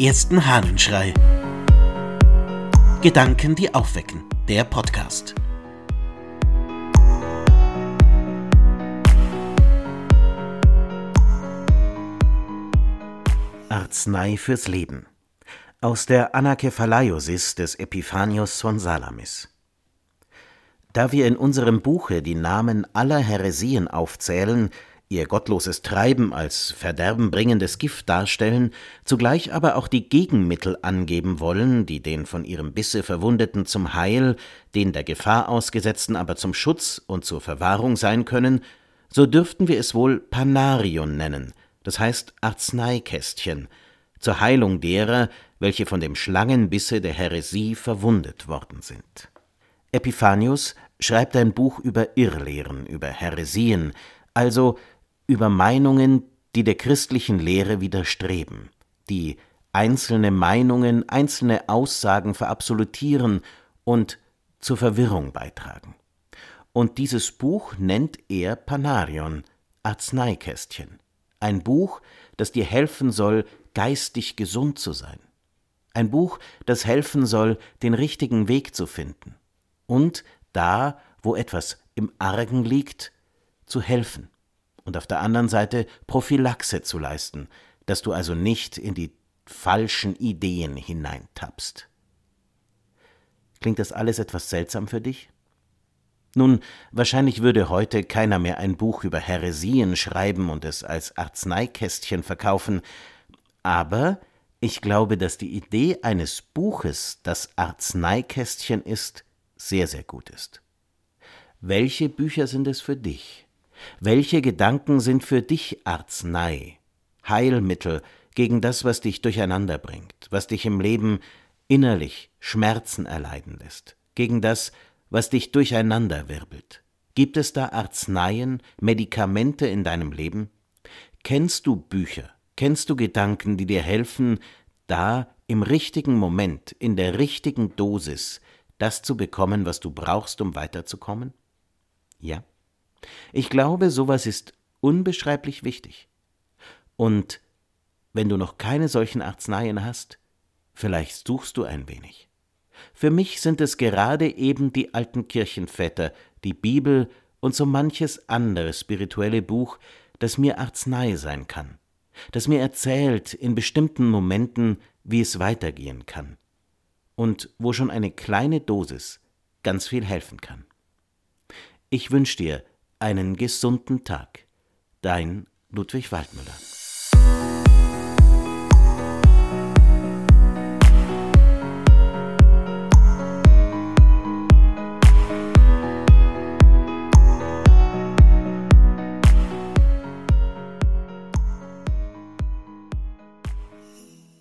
ersten Hahnenschrei. Gedanken, die aufwecken. Der Podcast. Arznei fürs Leben. Aus der Anakephalaiosis des Epiphanius von Salamis. Da wir in unserem Buche die Namen aller Häresien aufzählen, ihr gottloses Treiben als verderbenbringendes Gift darstellen, zugleich aber auch die Gegenmittel angeben wollen, die den von ihrem Bisse Verwundeten zum Heil, den der Gefahr ausgesetzten aber zum Schutz und zur Verwahrung sein können, so dürften wir es wohl Panarion nennen, das heißt Arzneikästchen, zur Heilung derer, welche von dem Schlangenbisse der Häresie verwundet worden sind. Epiphanius schreibt ein Buch über Irrlehren, über Häresien, also über Meinungen, die der christlichen Lehre widerstreben, die einzelne Meinungen, einzelne Aussagen verabsolutieren und zur Verwirrung beitragen. Und dieses Buch nennt er Panarion, Arzneikästchen, ein Buch, das dir helfen soll, geistig gesund zu sein, ein Buch, das helfen soll, den richtigen Weg zu finden und da, wo etwas im Argen liegt, zu helfen und auf der anderen Seite Prophylaxe zu leisten, dass du also nicht in die falschen Ideen hineintappst. Klingt das alles etwas seltsam für dich? Nun, wahrscheinlich würde heute keiner mehr ein Buch über Häresien schreiben und es als Arzneikästchen verkaufen, aber ich glaube, dass die Idee eines Buches, das Arzneikästchen ist, sehr, sehr gut ist. Welche Bücher sind es für dich? Welche Gedanken sind für dich Arznei, Heilmittel gegen das, was dich durcheinander bringt, was dich im Leben innerlich Schmerzen erleiden lässt, gegen das, was dich durcheinander wirbelt? Gibt es da Arzneien, Medikamente in deinem Leben? Kennst du Bücher, kennst du Gedanken, die dir helfen, da im richtigen Moment, in der richtigen Dosis, das zu bekommen, was du brauchst, um weiterzukommen? Ja? Ich glaube, sowas ist unbeschreiblich wichtig. Und wenn du noch keine solchen Arzneien hast, vielleicht suchst du ein wenig. Für mich sind es gerade eben die alten Kirchenväter, die Bibel und so manches andere spirituelle Buch, das mir Arznei sein kann, das mir erzählt in bestimmten Momenten, wie es weitergehen kann, und wo schon eine kleine Dosis ganz viel helfen kann. Ich wünsche dir einen gesunden Tag. Dein Ludwig Waldmüller.